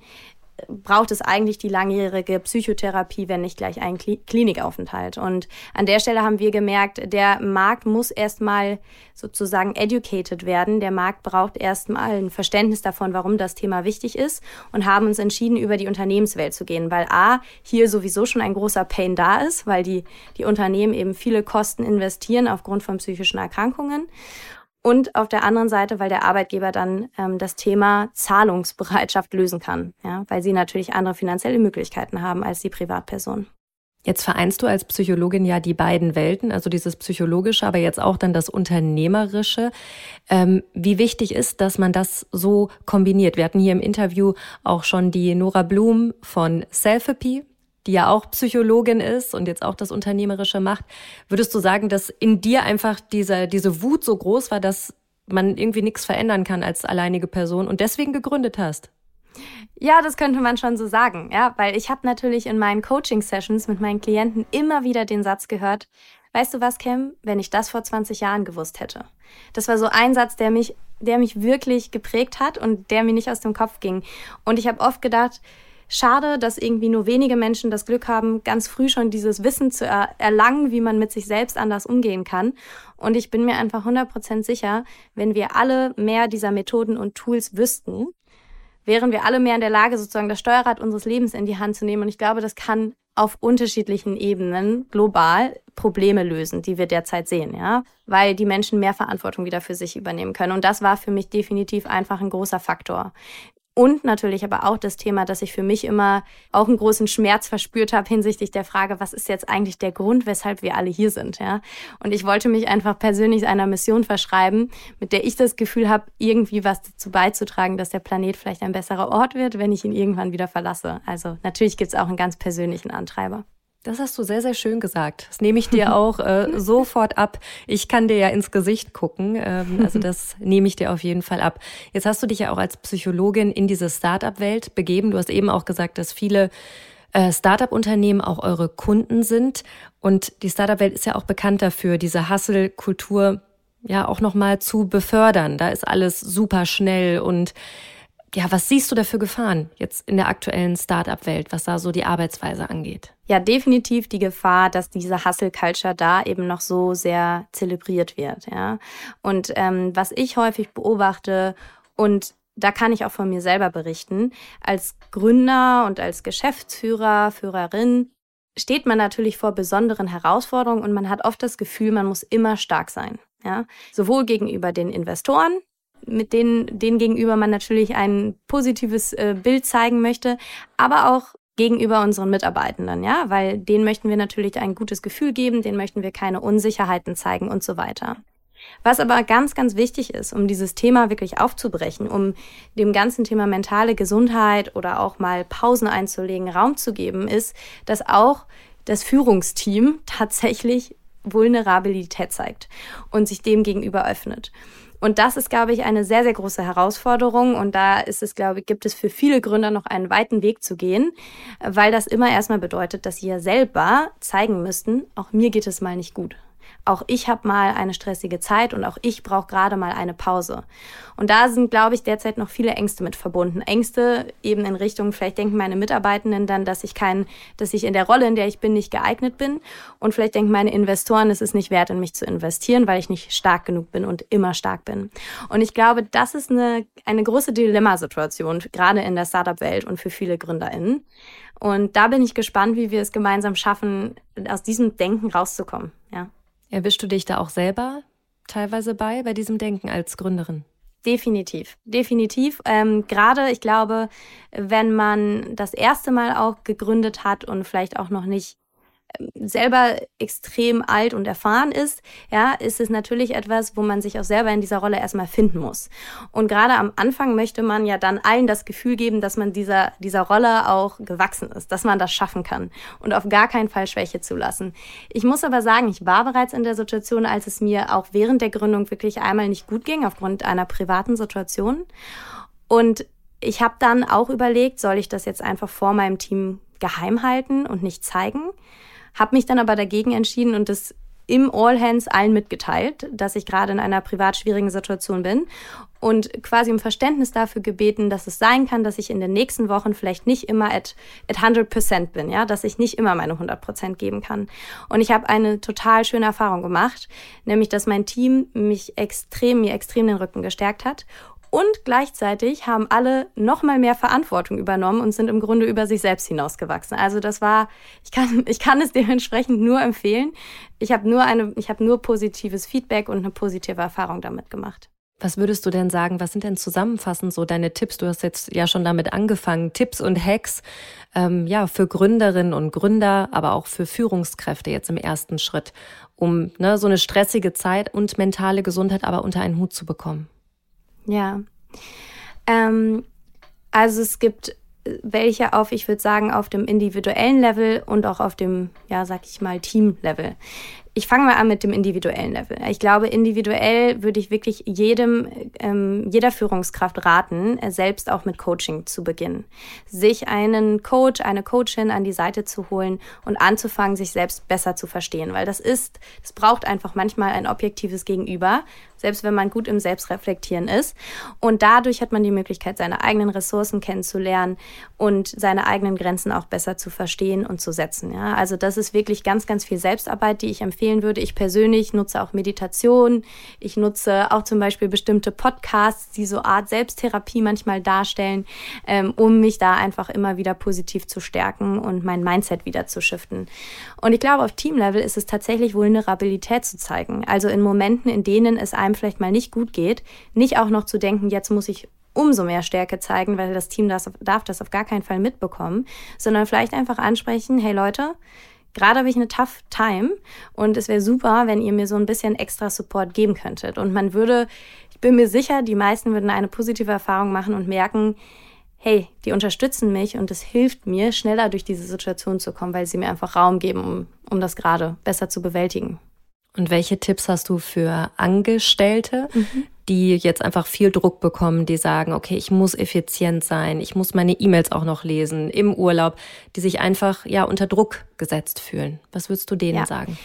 [SPEAKER 2] braucht es eigentlich die langjährige Psychotherapie, wenn nicht gleich einen Klinikaufenthalt. Und an der Stelle haben wir gemerkt, der Markt muss erstmal sozusagen educated werden. Der Markt braucht erstmal ein Verständnis davon, warum das Thema wichtig ist und haben uns entschieden, über die Unternehmenswelt zu gehen, weil A, hier sowieso schon ein großer Pain da ist, weil die, die Unternehmen eben viele Kosten investieren aufgrund von psychischen Erkrankungen und auf der anderen Seite, weil der Arbeitgeber dann ähm, das Thema Zahlungsbereitschaft lösen kann, ja, weil sie natürlich andere finanzielle Möglichkeiten haben als die Privatperson.
[SPEAKER 3] Jetzt vereinst du als Psychologin ja die beiden Welten, also dieses psychologische, aber jetzt auch dann das unternehmerische. Ähm, wie wichtig ist, dass man das so kombiniert? Wir hatten hier im Interview auch schon die Nora Blum von Selfie die ja auch Psychologin ist und jetzt auch das Unternehmerische macht, würdest du sagen, dass in dir einfach diese, diese Wut so groß war, dass man irgendwie nichts verändern kann als alleinige Person und deswegen gegründet hast?
[SPEAKER 2] Ja, das könnte man schon so sagen, ja, weil ich habe natürlich in meinen Coaching-Sessions mit meinen Klienten immer wieder den Satz gehört, weißt du was, Cam, wenn ich das vor 20 Jahren gewusst hätte. Das war so ein Satz, der mich, der mich wirklich geprägt hat und der mir nicht aus dem Kopf ging. Und ich habe oft gedacht, Schade, dass irgendwie nur wenige Menschen das Glück haben, ganz früh schon dieses Wissen zu er erlangen, wie man mit sich selbst anders umgehen kann. Und ich bin mir einfach 100% sicher, wenn wir alle mehr dieser Methoden und Tools wüssten, wären wir alle mehr in der Lage, sozusagen das Steuerrad unseres Lebens in die Hand zu nehmen. Und ich glaube, das kann auf unterschiedlichen Ebenen global Probleme lösen, die wir derzeit sehen, ja, weil die Menschen mehr Verantwortung wieder für sich übernehmen können. Und das war für mich definitiv einfach ein großer Faktor. Und natürlich aber auch das Thema, dass ich für mich immer auch einen großen Schmerz verspürt habe hinsichtlich der Frage, was ist jetzt eigentlich der Grund, weshalb wir alle hier sind, ja? Und ich wollte mich einfach persönlich einer Mission verschreiben, mit der ich das Gefühl habe, irgendwie was dazu beizutragen, dass der Planet vielleicht ein besserer Ort wird, wenn ich ihn irgendwann wieder verlasse. Also natürlich gibt es auch einen ganz persönlichen Antreiber.
[SPEAKER 3] Das hast du sehr, sehr schön gesagt. Das nehme ich dir [LAUGHS] auch äh, sofort ab. Ich kann dir ja ins Gesicht gucken. Ähm, also das [LAUGHS] nehme ich dir auf jeden Fall ab. Jetzt hast du dich ja auch als Psychologin in diese Startup-Welt begeben. Du hast eben auch gesagt, dass viele äh, Startup-Unternehmen auch eure Kunden sind. Und die Startup-Welt ist ja auch bekannt dafür, diese Hustle-Kultur ja auch nochmal zu befördern. Da ist alles super schnell und ja, was siehst du da für Gefahren jetzt in der aktuellen Startup-Welt, was da so die Arbeitsweise angeht?
[SPEAKER 2] Ja, definitiv die Gefahr, dass diese Hustle-Culture da eben noch so sehr zelebriert wird. Ja, und ähm, was ich häufig beobachte und da kann ich auch von mir selber berichten, als Gründer und als Geschäftsführer, Führerin steht man natürlich vor besonderen Herausforderungen und man hat oft das Gefühl, man muss immer stark sein. Ja, sowohl gegenüber den Investoren, mit denen, denen gegenüber man natürlich ein positives äh, Bild zeigen möchte, aber auch gegenüber unseren Mitarbeitenden, ja, weil denen möchten wir natürlich ein gutes Gefühl geben, denen möchten wir keine Unsicherheiten zeigen und so weiter. Was aber ganz, ganz wichtig ist, um dieses Thema wirklich aufzubrechen, um dem ganzen Thema mentale Gesundheit oder auch mal Pausen einzulegen, Raum zu geben, ist, dass auch das Führungsteam tatsächlich Vulnerabilität zeigt und sich dem gegenüber öffnet. Und das ist, glaube ich, eine sehr, sehr große Herausforderung. Und da ist es, glaube ich, gibt es für viele Gründer noch einen weiten Weg zu gehen, weil das immer erstmal bedeutet, dass sie ja selber zeigen müssten, auch mir geht es mal nicht gut. Auch ich habe mal eine stressige Zeit und auch ich brauche gerade mal eine Pause. Und da sind, glaube ich, derzeit noch viele Ängste mit verbunden. Ängste eben in Richtung, vielleicht denken meine Mitarbeitenden dann, dass ich kein, dass ich in der Rolle, in der ich bin, nicht geeignet bin. Und vielleicht denken meine Investoren, es ist nicht wert, in mich zu investieren, weil ich nicht stark genug bin und immer stark bin. Und ich glaube, das ist eine, eine große Dilemmasituation, gerade in der Startup-Welt und für viele GründerInnen. Und da bin ich gespannt, wie wir es gemeinsam schaffen, aus diesem Denken rauszukommen. Ja.
[SPEAKER 3] Erwischst du dich da auch selber teilweise bei, bei diesem Denken als Gründerin?
[SPEAKER 2] Definitiv, definitiv. Ähm, Gerade, ich glaube, wenn man das erste Mal auch gegründet hat und vielleicht auch noch nicht selber extrem alt und erfahren ist, ja, ist es natürlich etwas, wo man sich auch selber in dieser Rolle erstmal finden muss. Und gerade am Anfang möchte man ja dann allen das Gefühl geben, dass man dieser, dieser Rolle auch gewachsen ist, dass man das schaffen kann und auf gar keinen Fall Schwäche zulassen. Ich muss aber sagen, ich war bereits in der Situation, als es mir auch während der Gründung wirklich einmal nicht gut ging, aufgrund einer privaten Situation. Und ich habe dann auch überlegt, soll ich das jetzt einfach vor meinem Team geheim halten und nicht zeigen? Habe mich dann aber dagegen entschieden und das im All Hands allen mitgeteilt, dass ich gerade in einer privat schwierigen Situation bin und quasi um Verständnis dafür gebeten, dass es sein kann, dass ich in den nächsten Wochen vielleicht nicht immer at, at 100% bin, ja, dass ich nicht immer meine 100% geben kann. Und ich habe eine total schöne Erfahrung gemacht, nämlich, dass mein Team mich extrem, mir extrem den Rücken gestärkt hat und gleichzeitig haben alle noch mal mehr Verantwortung übernommen und sind im Grunde über sich selbst hinausgewachsen. Also das war, ich kann, [LAUGHS] ich kann es dementsprechend nur empfehlen. Ich habe nur eine, ich habe nur positives Feedback und eine positive Erfahrung damit gemacht.
[SPEAKER 3] Was würdest du denn sagen? Was sind denn zusammenfassend so deine Tipps? Du hast jetzt ja schon damit angefangen, Tipps und Hacks, ähm, ja, für Gründerinnen und Gründer, aber auch für Führungskräfte jetzt im ersten Schritt, um ne, so eine stressige Zeit und mentale Gesundheit aber unter einen Hut zu bekommen.
[SPEAKER 2] Ja. Ähm, also es gibt welche auf, ich würde sagen, auf dem individuellen Level und auch auf dem, ja, sag ich mal, Team-Level. Ich fange mal an mit dem individuellen Level. Ich glaube, individuell würde ich wirklich jedem, ähm, jeder Führungskraft raten, äh, selbst auch mit Coaching zu beginnen. Sich einen Coach, eine Coachin an die Seite zu holen und anzufangen, sich selbst besser zu verstehen. Weil das ist, es braucht einfach manchmal ein objektives Gegenüber, selbst wenn man gut im Selbstreflektieren ist. Und dadurch hat man die Möglichkeit, seine eigenen Ressourcen kennenzulernen und seine eigenen Grenzen auch besser zu verstehen und zu setzen. Ja, also das ist wirklich ganz, ganz viel Selbstarbeit, die ich empfehlen würde. Ich persönlich nutze auch Meditation. Ich nutze auch zum Beispiel bestimmte Podcasts, die so Art Selbsttherapie manchmal darstellen, ähm, um mich da einfach immer wieder positiv zu stärken und mein Mindset wieder zu shiften. Und ich glaube, auf Teamlevel ist es tatsächlich Vulnerabilität zu zeigen. Also in Momenten, in denen es einem vielleicht mal nicht gut geht, nicht auch noch zu denken, jetzt muss ich umso mehr Stärke zeigen, weil das Team das, darf das auf gar keinen Fall mitbekommen, sondern vielleicht einfach ansprechen, hey Leute, gerade habe ich eine tough time und es wäre super, wenn ihr mir so ein bisschen extra Support geben könntet. Und man würde, ich bin mir sicher, die meisten würden eine positive Erfahrung machen und merken, hey, die unterstützen mich und es hilft mir, schneller durch diese Situation zu kommen, weil sie mir einfach Raum geben, um, um das gerade besser zu bewältigen.
[SPEAKER 3] Und welche Tipps hast du für Angestellte, mhm. Die jetzt einfach viel Druck bekommen, die sagen, okay, ich muss effizient sein, ich muss meine E-Mails auch noch lesen im Urlaub, die sich einfach ja unter Druck gesetzt fühlen? Was würdest du denen ja. sagen?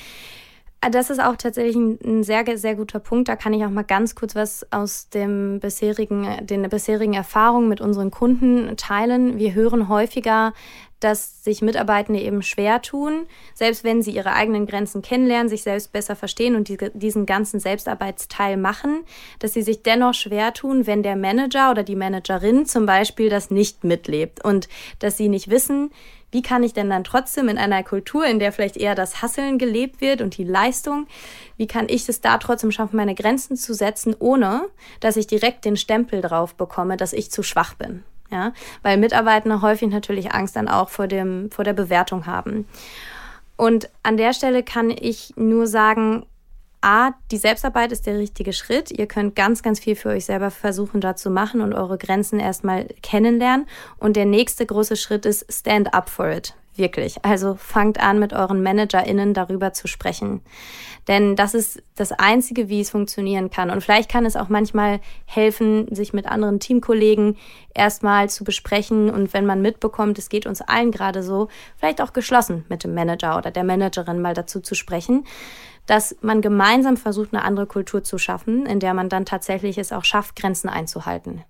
[SPEAKER 2] Das ist auch tatsächlich ein, sehr, sehr guter Punkt. Da kann ich auch mal ganz kurz was aus dem bisherigen, den bisherigen Erfahrungen mit unseren Kunden teilen. Wir hören häufiger, dass sich Mitarbeitende eben schwer tun, selbst wenn sie ihre eigenen Grenzen kennenlernen, sich selbst besser verstehen und die, diesen ganzen Selbstarbeitsteil machen, dass sie sich dennoch schwer tun, wenn der Manager oder die Managerin zum Beispiel das nicht mitlebt und dass sie nicht wissen, wie kann ich denn dann trotzdem in einer Kultur, in der vielleicht eher das Hasseln gelebt wird und die Leistung, wie kann ich es da trotzdem schaffen, meine Grenzen zu setzen, ohne dass ich direkt den Stempel drauf bekomme, dass ich zu schwach bin? Ja, weil Mitarbeiter häufig natürlich Angst dann auch vor dem, vor der Bewertung haben. Und an der Stelle kann ich nur sagen, A, die Selbstarbeit ist der richtige Schritt. Ihr könnt ganz, ganz viel für euch selber versuchen, da zu machen und eure Grenzen erstmal kennenlernen. Und der nächste große Schritt ist Stand up for it. Wirklich. Also fangt an, mit euren ManagerInnen darüber zu sprechen. Denn das ist das Einzige, wie es funktionieren kann. Und vielleicht kann es auch manchmal helfen, sich mit anderen Teamkollegen erstmal zu besprechen. Und wenn man mitbekommt, es geht uns allen gerade so, vielleicht auch geschlossen mit dem Manager oder der Managerin mal dazu zu sprechen dass man gemeinsam versucht, eine andere Kultur zu schaffen, in der man dann tatsächlich es auch schafft, Grenzen einzuhalten.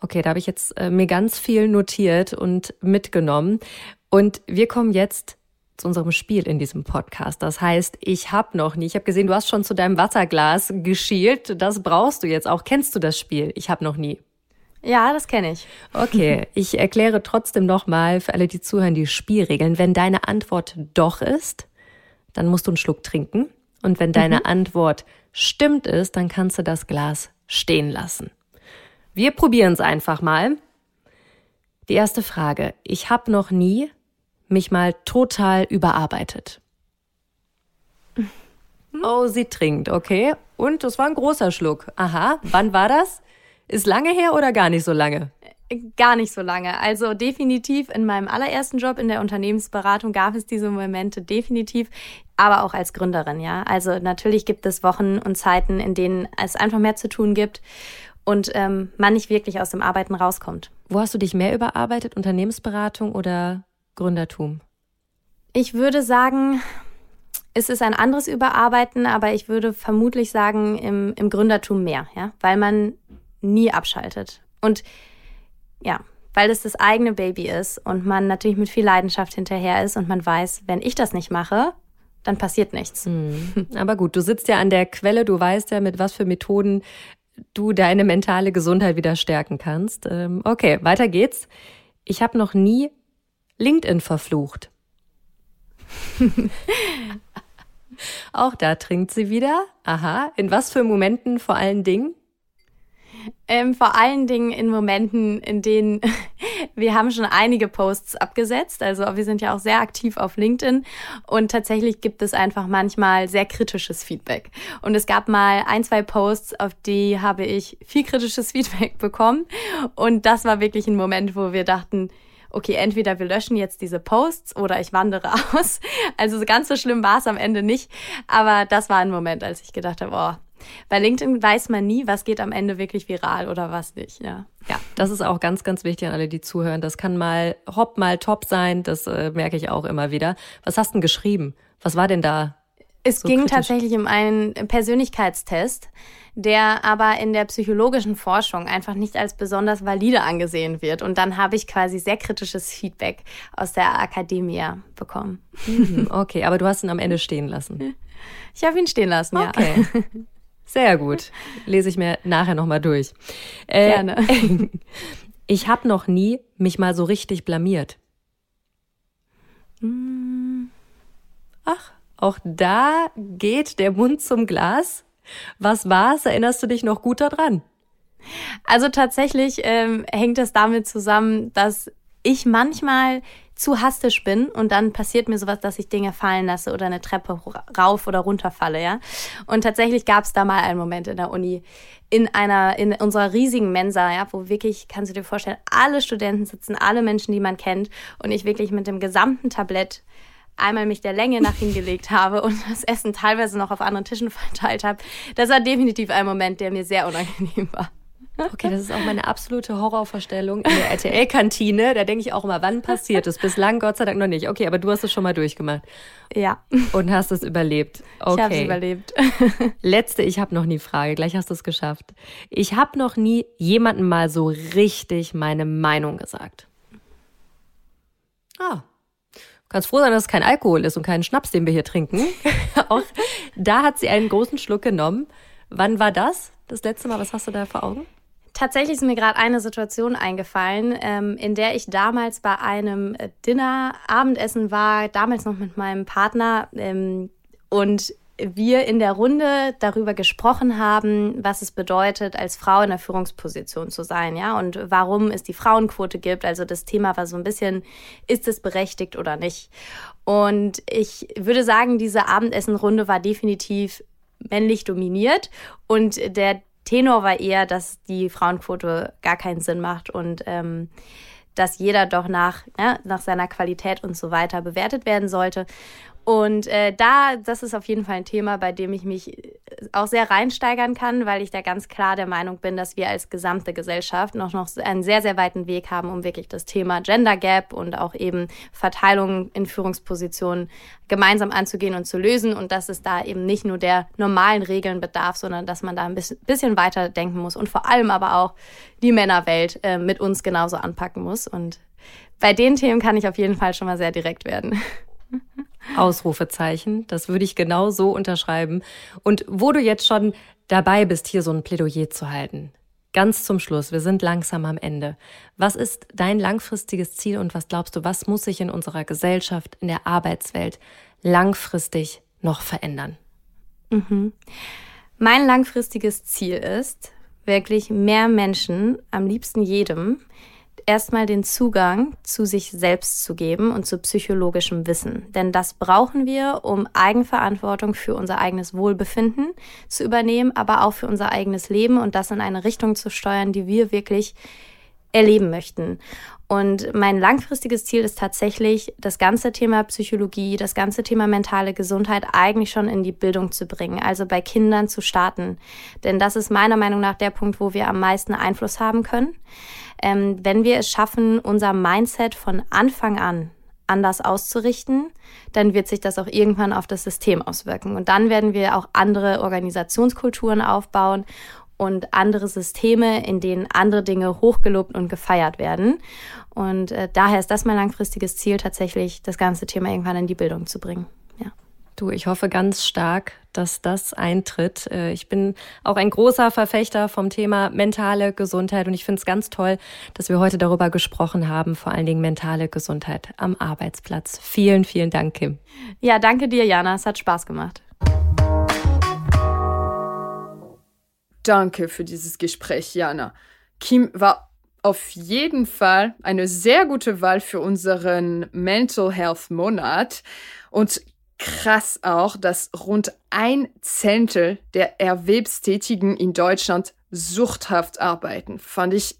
[SPEAKER 3] Okay, da habe ich jetzt äh, mir ganz viel notiert und mitgenommen. Und wir kommen jetzt zu unserem Spiel in diesem Podcast. Das heißt, ich habe noch nie, ich habe gesehen, du hast schon zu deinem Wasserglas geschielt. Das brauchst du jetzt auch. Kennst du das Spiel? Ich habe noch nie.
[SPEAKER 2] Ja, das kenne ich.
[SPEAKER 3] Okay, ich erkläre trotzdem nochmal für alle, die zuhören, die Spielregeln. Wenn deine Antwort doch ist, dann musst du einen Schluck trinken. Und wenn deine mhm. Antwort stimmt ist, dann kannst du das Glas stehen lassen. Wir probieren es einfach mal. Die erste Frage. Ich habe noch nie mich mal total überarbeitet. Oh, sie trinkt, okay. Und das war ein großer Schluck. Aha, wann war das? Ist lange her oder gar nicht so lange?
[SPEAKER 2] Gar nicht so lange. Also definitiv in meinem allerersten Job in der Unternehmensberatung gab es diese Momente definitiv, aber auch als Gründerin, ja. Also natürlich gibt es Wochen und Zeiten, in denen es einfach mehr zu tun gibt und ähm, man nicht wirklich aus dem Arbeiten rauskommt.
[SPEAKER 3] Wo hast du dich mehr überarbeitet? Unternehmensberatung oder Gründertum?
[SPEAKER 2] Ich würde sagen, es ist ein anderes Überarbeiten, aber ich würde vermutlich sagen, im, im Gründertum mehr, ja, weil man nie abschaltet. Und ja, weil es das eigene Baby ist und man natürlich mit viel Leidenschaft hinterher ist und man weiß, wenn ich das nicht mache, dann passiert nichts.
[SPEAKER 3] Mhm. Aber gut, du sitzt ja an der Quelle, du weißt ja, mit was für Methoden du deine mentale Gesundheit wieder stärken kannst. Ähm, okay, weiter geht's. Ich habe noch nie LinkedIn verflucht. [LAUGHS] Auch da trinkt sie wieder. Aha. In was für Momenten vor allen Dingen?
[SPEAKER 2] Ähm, vor allen Dingen in Momenten, in denen [LAUGHS] wir haben schon einige Posts abgesetzt. Also wir sind ja auch sehr aktiv auf LinkedIn und tatsächlich gibt es einfach manchmal sehr kritisches Feedback. Und es gab mal ein, zwei Posts, auf die habe ich viel kritisches [LAUGHS] Feedback bekommen. Und das war wirklich ein Moment, wo wir dachten, okay, entweder wir löschen jetzt diese Posts oder ich wandere [LAUGHS] aus. Also ganz so schlimm war es am Ende nicht. Aber das war ein Moment, als ich gedacht habe, oh, bei LinkedIn weiß man nie, was geht am Ende wirklich viral oder was nicht, ja.
[SPEAKER 3] Ja, das ist auch ganz, ganz wichtig an alle, die zuhören. Das kann mal hopp, mal top sein. Das äh, merke ich auch immer wieder. Was hast du denn geschrieben? Was war denn da?
[SPEAKER 2] Es so ging kritisch? tatsächlich um einen Persönlichkeitstest, der aber in der psychologischen Forschung einfach nicht als besonders valide angesehen wird. Und dann habe ich quasi sehr kritisches Feedback aus der Akademie bekommen.
[SPEAKER 3] Mhm, okay, aber du hast ihn am Ende stehen lassen.
[SPEAKER 2] Ich habe ihn stehen lassen,
[SPEAKER 3] okay. ja. Sehr gut. Lese ich mir nachher nochmal durch.
[SPEAKER 2] Äh, Gerne. [LAUGHS]
[SPEAKER 3] Ich habe noch nie mich mal so richtig blamiert.
[SPEAKER 2] Hm.
[SPEAKER 3] Ach, auch da geht der Mund zum Glas. Was war's? Erinnerst du dich noch gut daran?
[SPEAKER 2] Also tatsächlich ähm, hängt es damit zusammen, dass ich manchmal zu hastisch bin und dann passiert mir sowas, dass ich Dinge fallen lasse oder eine Treppe rauf oder runter falle, ja. Und tatsächlich gab es da mal einen Moment in der Uni, in einer, in unserer riesigen Mensa, ja, wo wirklich, kannst du dir vorstellen, alle Studenten sitzen, alle Menschen, die man kennt und ich wirklich mit dem gesamten Tablett einmal mich der Länge nach hingelegt habe und das Essen teilweise noch auf anderen Tischen [LAUGHS] verteilt habe. Das war definitiv ein Moment, der mir sehr unangenehm war.
[SPEAKER 3] Okay, das ist auch meine absolute Horrorvorstellung in der RTL-Kantine. Da denke ich auch immer, wann passiert es? Bislang Gott sei Dank noch nicht. Okay, aber du hast es schon mal durchgemacht.
[SPEAKER 2] Ja.
[SPEAKER 3] Und hast es überlebt. Okay.
[SPEAKER 2] Ich habe es überlebt.
[SPEAKER 3] Letzte, ich habe noch nie Frage. Gleich hast du es geschafft. Ich habe noch nie jemandem mal so richtig meine Meinung gesagt. Ah, kannst froh sein, dass es kein Alkohol ist und kein Schnaps, den wir hier trinken. [LAUGHS] Auch da hat sie einen großen Schluck genommen. Wann war das? Das letzte Mal, was hast du da vor Augen?
[SPEAKER 2] Tatsächlich ist mir gerade eine Situation eingefallen, ähm, in der ich damals bei einem Dinner, Abendessen war, damals noch mit meinem Partner ähm, und wir in der Runde darüber gesprochen haben, was es bedeutet, als Frau in der Führungsposition zu sein, ja, und warum es die Frauenquote gibt. Also das Thema war so ein bisschen, ist es berechtigt oder nicht? Und ich würde sagen, diese Abendessenrunde war definitiv männlich dominiert und der Tenor war eher, dass die Frauenquote gar keinen Sinn macht und ähm, dass jeder doch nach, ja, nach seiner Qualität und so weiter bewertet werden sollte. Und äh, da, das ist auf jeden Fall ein Thema, bei dem ich mich äh, auch sehr reinsteigern kann, weil ich da ganz klar der Meinung bin, dass wir als gesamte Gesellschaft noch, noch einen sehr, sehr weiten Weg haben, um wirklich das Thema Gender Gap und auch eben Verteilung in Führungspositionen gemeinsam anzugehen und zu lösen. Und dass es da eben nicht nur der normalen Regeln bedarf, sondern dass man da ein bisschen weiter denken muss und vor allem aber auch die Männerwelt äh, mit uns genauso anpacken muss. Und bei den Themen kann ich auf jeden Fall schon mal sehr direkt werden. [LAUGHS]
[SPEAKER 3] Ausrufezeichen. Das würde ich genau so unterschreiben. Und wo du jetzt schon dabei bist, hier so ein Plädoyer zu halten. Ganz zum Schluss, wir sind langsam am Ende. Was ist dein langfristiges Ziel und was glaubst du, was muss sich in unserer Gesellschaft, in der Arbeitswelt langfristig noch verändern?
[SPEAKER 2] Mhm. Mein langfristiges Ziel ist, wirklich mehr Menschen, am liebsten jedem, erstmal den Zugang zu sich selbst zu geben und zu psychologischem Wissen. Denn das brauchen wir, um Eigenverantwortung für unser eigenes Wohlbefinden zu übernehmen, aber auch für unser eigenes Leben und das in eine Richtung zu steuern, die wir wirklich erleben möchten. Und mein langfristiges Ziel ist tatsächlich, das ganze Thema Psychologie, das ganze Thema mentale Gesundheit eigentlich schon in die Bildung zu bringen, also bei Kindern zu starten. Denn das ist meiner Meinung nach der Punkt, wo wir am meisten Einfluss haben können ähm, wenn wir es schaffen, unser Mindset von Anfang an anders auszurichten, dann wird sich das auch irgendwann auf das System auswirken. Und dann werden wir auch andere Organisationskulturen aufbauen und andere Systeme, in denen andere Dinge hochgelobt und gefeiert werden. Und äh, daher ist das mein langfristiges Ziel, tatsächlich das ganze Thema irgendwann in die Bildung zu bringen.
[SPEAKER 3] Du, ich hoffe ganz stark, dass das eintritt. Äh, ich bin auch ein großer Verfechter vom Thema mentale Gesundheit und ich finde es ganz toll, dass wir heute darüber gesprochen haben, vor allen Dingen mentale Gesundheit am Arbeitsplatz. Vielen, vielen Dank, Kim.
[SPEAKER 2] Ja, danke dir, Jana. Es hat Spaß gemacht.
[SPEAKER 4] Danke für dieses Gespräch, Jana. Kim war auf jeden Fall eine sehr gute Wahl für unseren Mental Health Monat. Und krass auch, dass rund ein Zehntel der Erwerbstätigen in Deutschland suchthaft arbeiten. Fand ich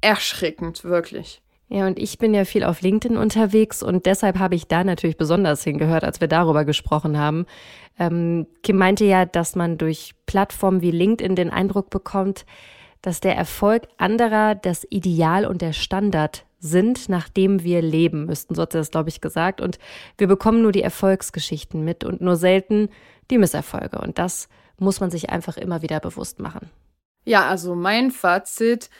[SPEAKER 4] erschreckend, wirklich.
[SPEAKER 3] Ja, und ich bin ja viel auf LinkedIn unterwegs und deshalb habe ich da natürlich besonders hingehört, als wir darüber gesprochen haben. Ähm, Kim meinte ja, dass man durch Plattformen wie LinkedIn den Eindruck bekommt, dass der Erfolg anderer das Ideal und der Standard sind, nachdem wir leben müssten. So hat sie das, glaube ich, gesagt. Und wir bekommen nur die Erfolgsgeschichten mit und nur selten die Misserfolge. Und das muss man sich einfach immer wieder bewusst machen.
[SPEAKER 4] Ja, also mein Fazit,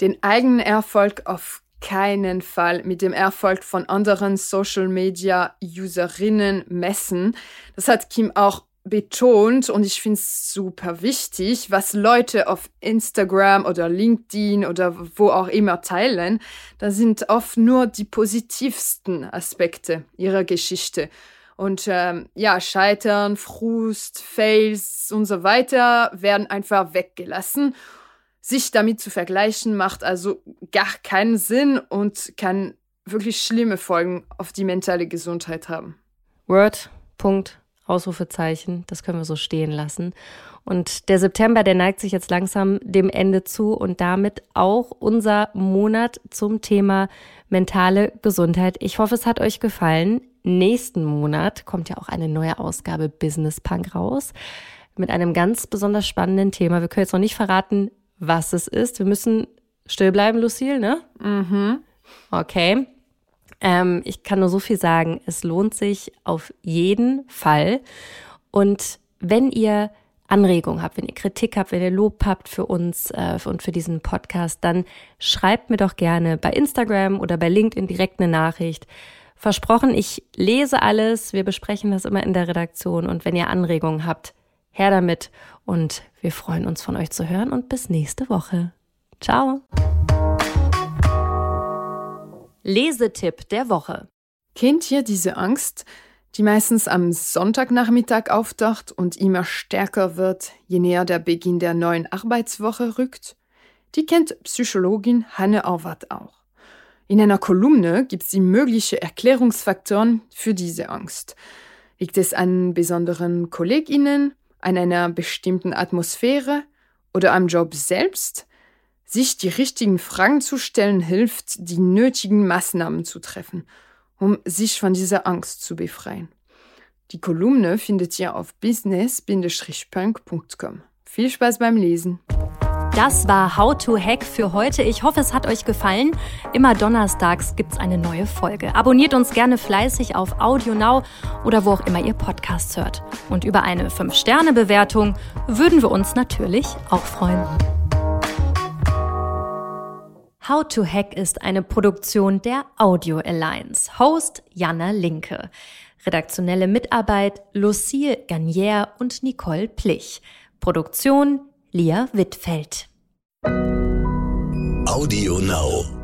[SPEAKER 4] den eigenen Erfolg auf keinen Fall mit dem Erfolg von anderen Social Media Userinnen messen. Das hat Kim auch betont und ich finde es super wichtig, was Leute auf Instagram oder LinkedIn oder wo auch immer teilen. Da sind oft nur die positivsten Aspekte ihrer Geschichte. Und ähm, ja, Scheitern, Frust, Fails und so weiter werden einfach weggelassen. Sich damit zu vergleichen macht also gar keinen Sinn und kann wirklich schlimme Folgen auf die mentale Gesundheit haben.
[SPEAKER 3] Word. Punkt. Ausrufezeichen, das können wir so stehen lassen. Und der September, der neigt sich jetzt langsam dem Ende zu und damit auch unser Monat zum Thema mentale Gesundheit. Ich hoffe, es hat euch gefallen. Nächsten Monat kommt ja auch eine neue Ausgabe Business Punk raus mit einem ganz besonders spannenden Thema. Wir können jetzt noch nicht verraten, was es ist. Wir müssen still bleiben, Lucille, ne?
[SPEAKER 4] Mhm.
[SPEAKER 3] Okay. Ähm, ich kann nur so viel sagen, es lohnt sich auf jeden Fall. Und wenn ihr Anregungen habt, wenn ihr Kritik habt, wenn ihr Lob habt für uns äh, und für diesen Podcast, dann schreibt mir doch gerne bei Instagram oder bei LinkedIn direkt eine Nachricht. Versprochen, ich lese alles, wir besprechen das immer in der Redaktion und wenn ihr Anregungen habt, her damit und wir freuen uns von euch zu hören und bis nächste Woche. Ciao! Lesetipp der Woche.
[SPEAKER 4] Kennt ihr diese Angst, die meistens am Sonntagnachmittag auftaucht und immer stärker wird, je näher der Beginn der neuen Arbeitswoche rückt? Die kennt Psychologin Hanne Auwart auch. In einer Kolumne gibt sie mögliche Erklärungsfaktoren für diese Angst. Liegt es an besonderen KollegInnen, an einer bestimmten Atmosphäre oder am Job selbst? Sich die richtigen Fragen zu stellen hilft, die nötigen Maßnahmen zu treffen, um sich von dieser Angst zu befreien. Die Kolumne findet ihr auf business-punk.com. Viel Spaß beim Lesen.
[SPEAKER 3] Das war How to Hack für heute. Ich hoffe, es hat euch gefallen. Immer donnerstags gibt es eine neue Folge. Abonniert uns gerne fleißig auf Audio Now oder wo auch immer ihr Podcasts hört. Und über eine 5-Sterne-Bewertung würden wir uns natürlich auch freuen. How to Hack ist eine Produktion der Audio Alliance. Host Janna Linke. Redaktionelle Mitarbeit Lucille Garnier und Nicole Plich. Produktion Lia Wittfeld.
[SPEAKER 1] Audio Now.